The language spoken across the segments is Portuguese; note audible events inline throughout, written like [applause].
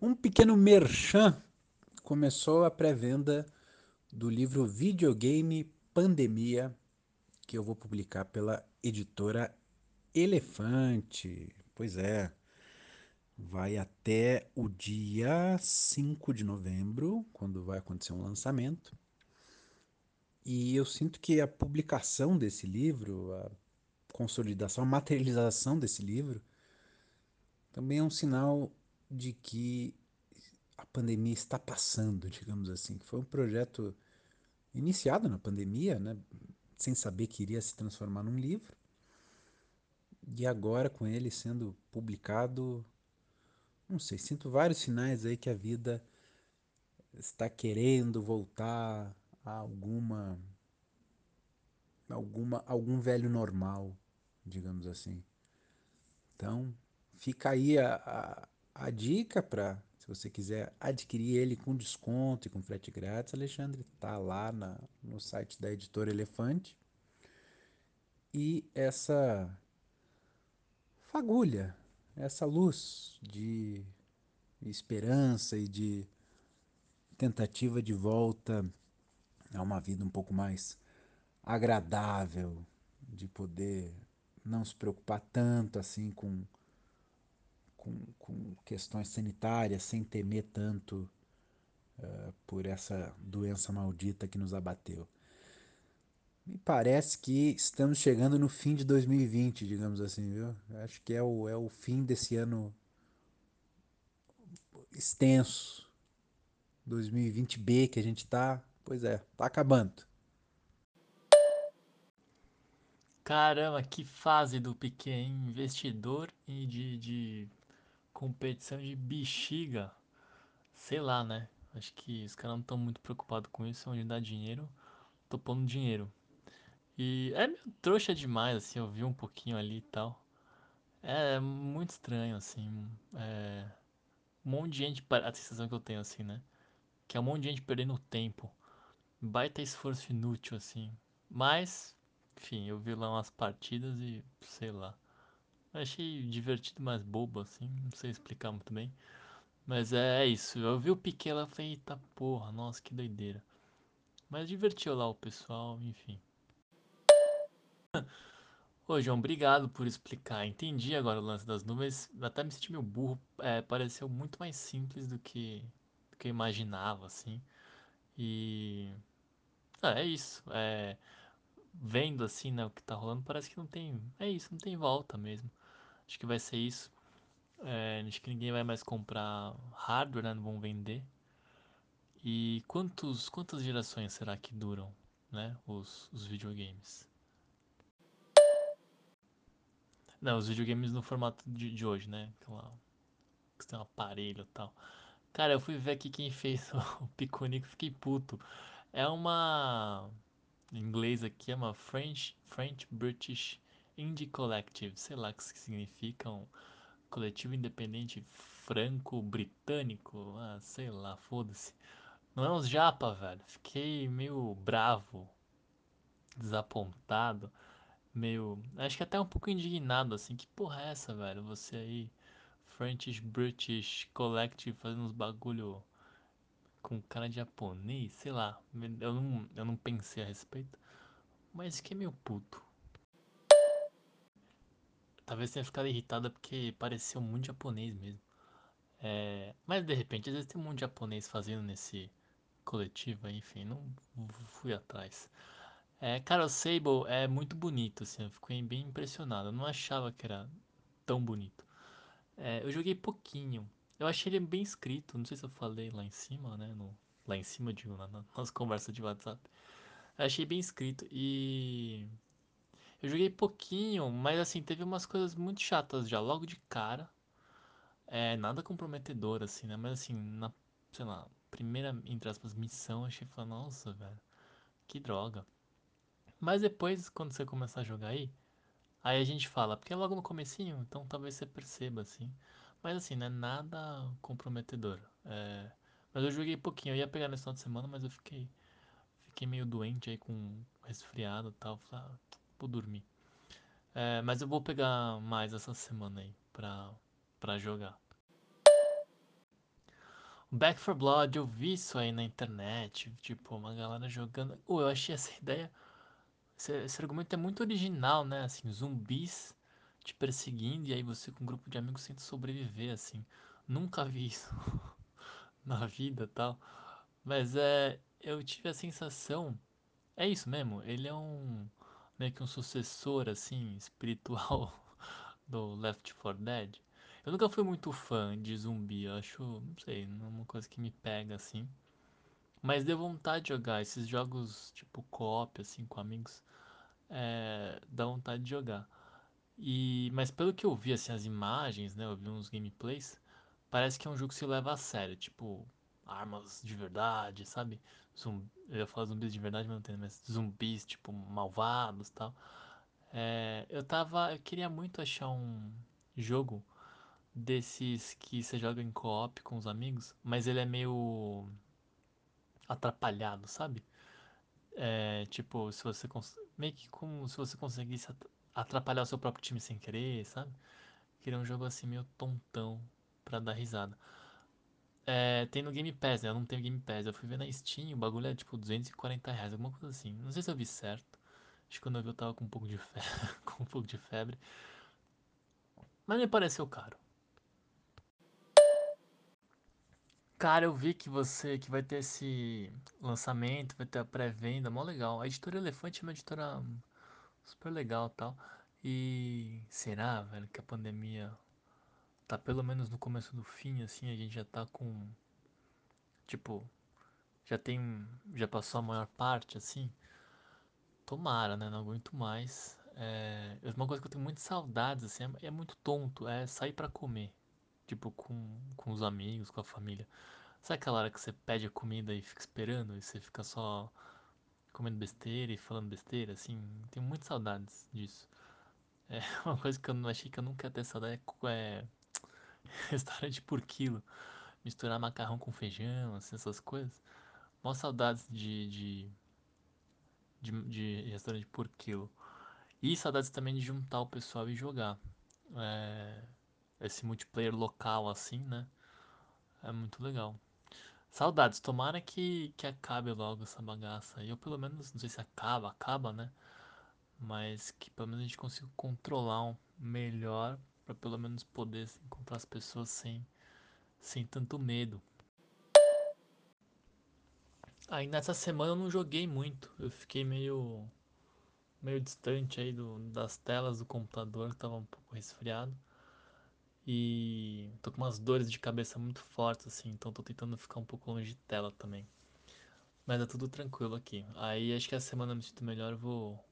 Um pequeno merchan começou a pré-venda do livro Videogame Pandemia, que eu vou publicar pela editora Elefante. Pois é. Vai até o dia 5 de novembro, quando vai acontecer um lançamento. E eu sinto que a publicação desse livro, a consolidação, a materialização desse livro, também é um sinal de que a pandemia está passando, digamos assim. Foi um projeto iniciado na pandemia, né, sem saber que iria se transformar num livro. E agora, com ele sendo publicado, não sei, sinto vários sinais aí que a vida está querendo voltar a alguma alguma algum velho normal, digamos assim. Então, fica aí a, a, a dica para se você quiser adquirir ele com desconto e com frete grátis, Alexandre, tá lá na, no site da editora Elefante. E essa fagulha, essa luz de esperança e de tentativa de volta a uma vida um pouco mais agradável, de poder não se preocupar tanto assim com, com, com questões sanitárias, sem temer tanto uh, por essa doença maldita que nos abateu. Me parece que estamos chegando no fim de 2020, digamos assim, viu? Acho que é o, é o fim desse ano extenso. 2020B que a gente tá, pois é, tá acabando. Caramba, que fase do pequeno investidor e de, de competição de bexiga. Sei lá, né? Acho que os caras não estão muito preocupados com isso, onde dá dinheiro, tô pondo dinheiro. E é meio trouxa demais, assim, eu vi um pouquinho ali e tal. É muito estranho, assim. É... Um monte de gente, a sensação que eu tenho, assim, né? Que é um monte de gente perdendo tempo. Baita esforço inútil, assim. Mas, enfim, eu vi lá umas partidas e sei lá. Achei divertido, mas bobo, assim. Não sei explicar muito bem. Mas é, é isso. Eu vi o Piquet lá e falei, eita porra, nossa, que doideira. Mas divertiu lá o pessoal, enfim. Ô, João, obrigado por explicar. Entendi agora o lance das nuvens. Até me senti meio burro. É, pareceu muito mais simples do que, do que eu imaginava, assim. E. Ah, é isso. É, vendo assim, né, o que tá rolando, parece que não tem. É isso, não tem volta mesmo. Acho que vai ser isso. É, acho que ninguém vai mais comprar hardware, né? Não vão vender. E quantos, quantas gerações será que duram, né? Os, os videogames? Não, os videogames no formato de, de hoje, né? Aquela, que tem um aparelho e tal. Cara, eu fui ver aqui quem fez [laughs] o Piconico, fiquei puto. É uma. Em inglês aqui é uma French, French British Indie Collective. Sei lá o que significa. Um coletivo independente franco-britânico. Ah, sei lá, foda-se. Não é uns japa, velho. Fiquei meio bravo, desapontado, meio. Acho que até um pouco indignado, assim. Que porra é essa, velho? Você aí, French British Collective, fazendo uns bagulho com cara de japonês, sei lá. Eu não, eu não pensei a respeito. Mas fiquei meio puto. Talvez tenha ficado irritada porque pareceu muito japonês mesmo. É, mas de repente, às vezes tem um monte de japonês fazendo nesse coletivo, enfim, não fui atrás. É, cara, o Sable é muito bonito, assim, eu fiquei bem impressionado. Eu não achava que era tão bonito. É, eu joguei pouquinho. Eu achei ele bem escrito, não sei se eu falei lá em cima, né? No, lá em cima, de na, nas conversas de WhatsApp. Eu achei bem escrito e. Eu joguei pouquinho, mas assim, teve umas coisas muito chatas já, logo de cara. É, nada comprometedor, assim, né? Mas assim, na, sei lá, primeira, entre aspas, missão, achei, falando, nossa, velho, que droga. Mas depois, quando você começar a jogar aí, aí a gente fala, porque é logo no comecinho, então talvez você perceba, assim. Mas assim, não é nada comprometedor. É... Mas eu joguei pouquinho, eu ia pegar nesse final de semana, mas eu fiquei, fiquei meio doente aí com resfriado e tal. Falei, ah, vou dormir. É, mas eu vou pegar mais essa semana aí pra, pra jogar. Back 4 Blood, eu vi isso aí na internet, tipo, uma galera jogando. Uh, eu achei essa ideia, esse, esse argumento é muito original, né? Assim, zumbis te perseguindo e aí você com um grupo de amigos tenta sobreviver, assim. Nunca vi isso [laughs] na vida tal. Mas é, eu tive a sensação, é isso mesmo, ele é um meio que um sucessor assim [laughs] espiritual do Left 4 Dead. Eu nunca fui muito fã de zumbi, eu acho, não sei, não é uma coisa que me pega assim. Mas deu vontade de jogar esses jogos tipo co-op assim com amigos, é, dá vontade de jogar. E mas pelo que eu vi assim as imagens, né, eu vi uns gameplays, parece que é um jogo que se leva a sério, tipo armas de verdade, sabe? Zum, eu ia falar zumbis de verdade, mas não tem, mas zumbis tipo malvados, tal. É, eu tava, eu queria muito achar um jogo desses que você joga em co-op com os amigos, mas ele é meio atrapalhado, sabe? É, tipo, se você meio que como se você conseguisse atrapalhar o seu próprio time sem querer, sabe? Queria um jogo assim meio tontão pra dar risada. É, tem no Game Pass, né? Eu não tenho Game Pass. Eu fui ver na Steam, o bagulho é tipo 240 reais, alguma coisa assim. Não sei se eu vi certo. Acho que quando eu vi eu tava com um pouco de febre. [laughs] com um pouco de febre. Mas me pareceu caro. Cara, eu vi que você que vai ter esse lançamento, vai ter a pré-venda, mó legal. A editora Elefante é uma editora super legal tal. E será, velho, que a pandemia tá pelo menos no começo do fim, assim, a gente já tá com. Tipo, já tem. Já passou a maior parte, assim. Tomara, né? Não aguento mais. É, uma coisa que eu tenho muitas saudades, assim, é, é muito tonto, é sair para comer. Tipo, com, com os amigos, com a família. Sabe aquela hora que você pede a comida e fica esperando e você fica só comendo besteira e falando besteira, assim? Tenho muitas saudades disso. É [laughs] uma coisa que eu não achei que eu nunca ia ter saudade é, é [laughs] restaurante por quilo. Misturar macarrão com feijão, assim, essas coisas. Mó saudades de, de, de, de restaurante por quilo. E saudades também de juntar o pessoal e jogar. É, esse multiplayer local assim, né? É muito legal. Saudades, tomara que, que acabe logo essa bagaça. Eu pelo menos, não sei se acaba, acaba, né? Mas que pelo menos a gente consiga controlar um melhor para pelo menos poder assim, encontrar as pessoas sem, sem tanto medo. Aí nessa semana eu não joguei muito. Eu fiquei meio meio distante aí do, das telas do computador, tava um pouco resfriado. E tô com umas dores de cabeça muito fortes, assim, então tô tentando ficar um pouco longe de tela também. Mas é tudo tranquilo aqui. Aí acho que a semana eu me sinto melhor, eu vou.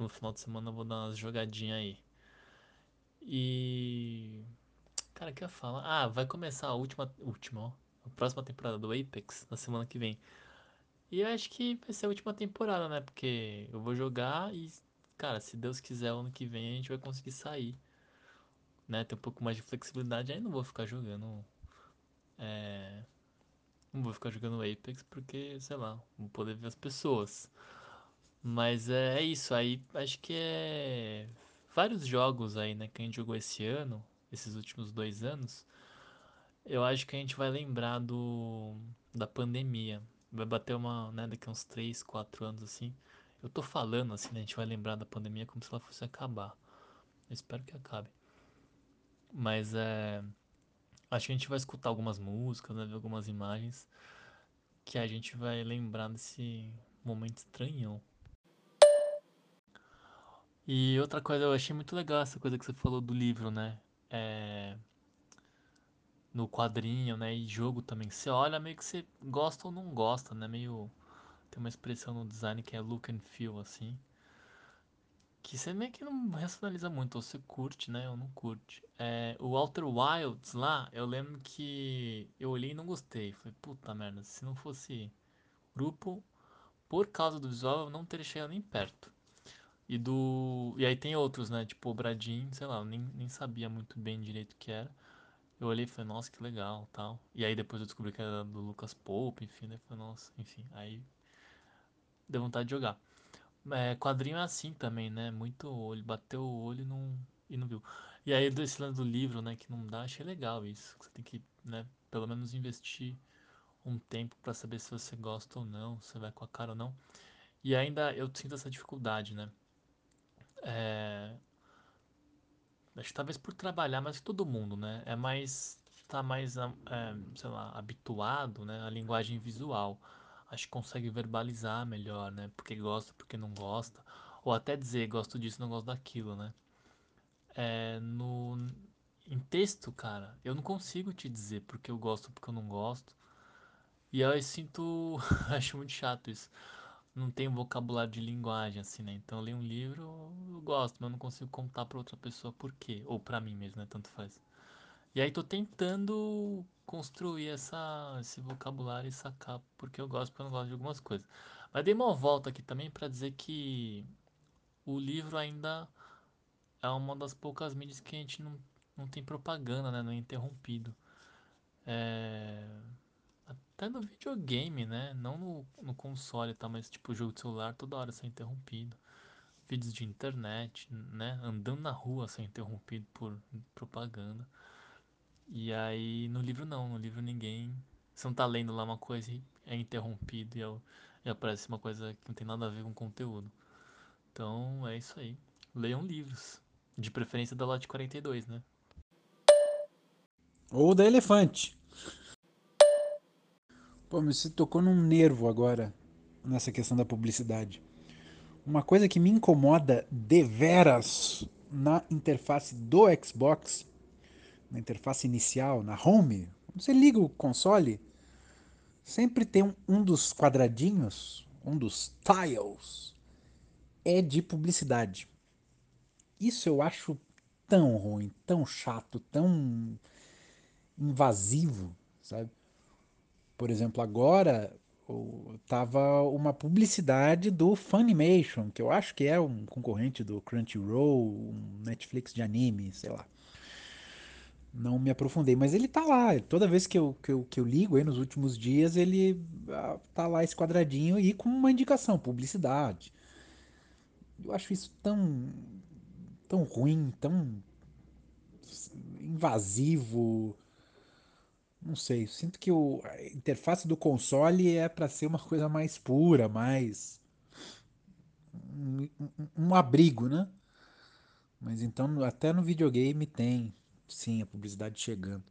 No final de semana eu vou dar umas jogadinhas aí. E. Cara, o que eu falar? Ah, vai começar a última. Última, ó. A próxima temporada do Apex na semana que vem. E eu acho que vai ser a última temporada, né? Porque eu vou jogar e, cara, se Deus quiser, ano que vem a gente vai conseguir sair. Né? Ter um pouco mais de flexibilidade. Aí não vou ficar jogando. É. Não vou ficar jogando Apex porque, sei lá, vou poder ver as pessoas. Mas é, é isso. Aí acho que é. Vários jogos aí, né? Que a gente jogou esse ano, esses últimos dois anos. Eu acho que a gente vai lembrar do. Da pandemia. Vai bater uma, né, daqui uns 3, 4 anos assim. Eu tô falando assim, né, a gente vai lembrar da pandemia como se ela fosse acabar. Eu espero que acabe. Mas é. Acho que a gente vai escutar algumas músicas, né, ver algumas imagens. Que a gente vai lembrar desse momento estranhão. E outra coisa, eu achei muito legal essa coisa que você falou do livro, né? É... No quadrinho, né? E jogo também. Você olha meio que você gosta ou não gosta, né? Meio. Tem uma expressão no design que é look and feel, assim. Que você meio que não racionaliza muito, ou você curte, né? Ou não curte. É... O Outer Wilds lá, eu lembro que eu olhei e não gostei. Falei, puta merda, se não fosse grupo, por causa do visual, eu não teria chegado nem perto. E do. E aí tem outros, né? Tipo o Bradin, sei lá, eu nem, nem sabia muito bem direito o que era. Eu olhei e falei, nossa, que legal tal. E aí depois eu descobri que era do Lucas Pope, enfim, né? Falei, nossa, enfim. Aí deu vontade de jogar. É, quadrinho é assim também, né? Muito olho, bateu o olho e não, e não viu. E aí, desse lance do livro, né, que não dá, achei legal isso. Você tem que, né, pelo menos investir um tempo para saber se você gosta ou não, se vai com a cara ou não. E ainda eu sinto essa dificuldade, né? É... Acho que talvez por trabalhar, mas todo mundo, né? É mais. tá mais, é, sei lá, habituado, né? A linguagem visual. Acho que consegue verbalizar melhor, né? Porque gosta, porque não gosta. Ou até dizer, gosto disso, não gosto daquilo, né? É, no, em texto, cara, eu não consigo te dizer porque eu gosto, porque eu não gosto. E aí eu sinto. [laughs] acho muito chato isso. Não tenho vocabulário de linguagem, assim, né? Então eu leio um livro, eu gosto, mas eu não consigo contar pra outra pessoa por quê. Ou pra mim mesmo, né? Tanto faz. E aí tô tentando construir essa, esse vocabulário e sacar porque eu gosto, porque eu não gosto de algumas coisas. Mas dei uma volta aqui também pra dizer que o livro ainda é uma das poucas mídias que a gente não, não tem propaganda, né? Não é interrompido. É... Até no videogame, né? Não no, no console, tá? Mas tipo, jogo de celular toda hora ser interrompido. Vídeos de internet, né? Andando na rua ser interrompido por propaganda. E aí no livro não, no livro ninguém. Você não tá lendo lá uma coisa e é interrompido e, eu, e aparece uma coisa que não tem nada a ver com o conteúdo. Então é isso aí. Leiam livros. De preferência da lote 42, né? Ou da elefante. Pô, você tocou num nervo agora nessa questão da publicidade. Uma coisa que me incomoda deveras na interface do Xbox, na interface inicial, na home, você liga o console, sempre tem um, um dos quadradinhos, um dos tiles, é de publicidade. Isso eu acho tão ruim, tão chato, tão invasivo, sabe? Por exemplo, agora tava uma publicidade do Funimation, que eu acho que é um concorrente do Crunchyroll, um Netflix de anime, sei lá. Não me aprofundei, mas ele tá lá. Toda vez que eu, que eu, que eu ligo aí nos últimos dias, ele ah, tá lá esse quadradinho e com uma indicação, publicidade. Eu acho isso tão, tão ruim, tão invasivo. Não sei, sinto que o, a interface do console é para ser uma coisa mais pura, mais um, um, um, abrigo, né? Mas então até no videogame tem sim a publicidade chegando.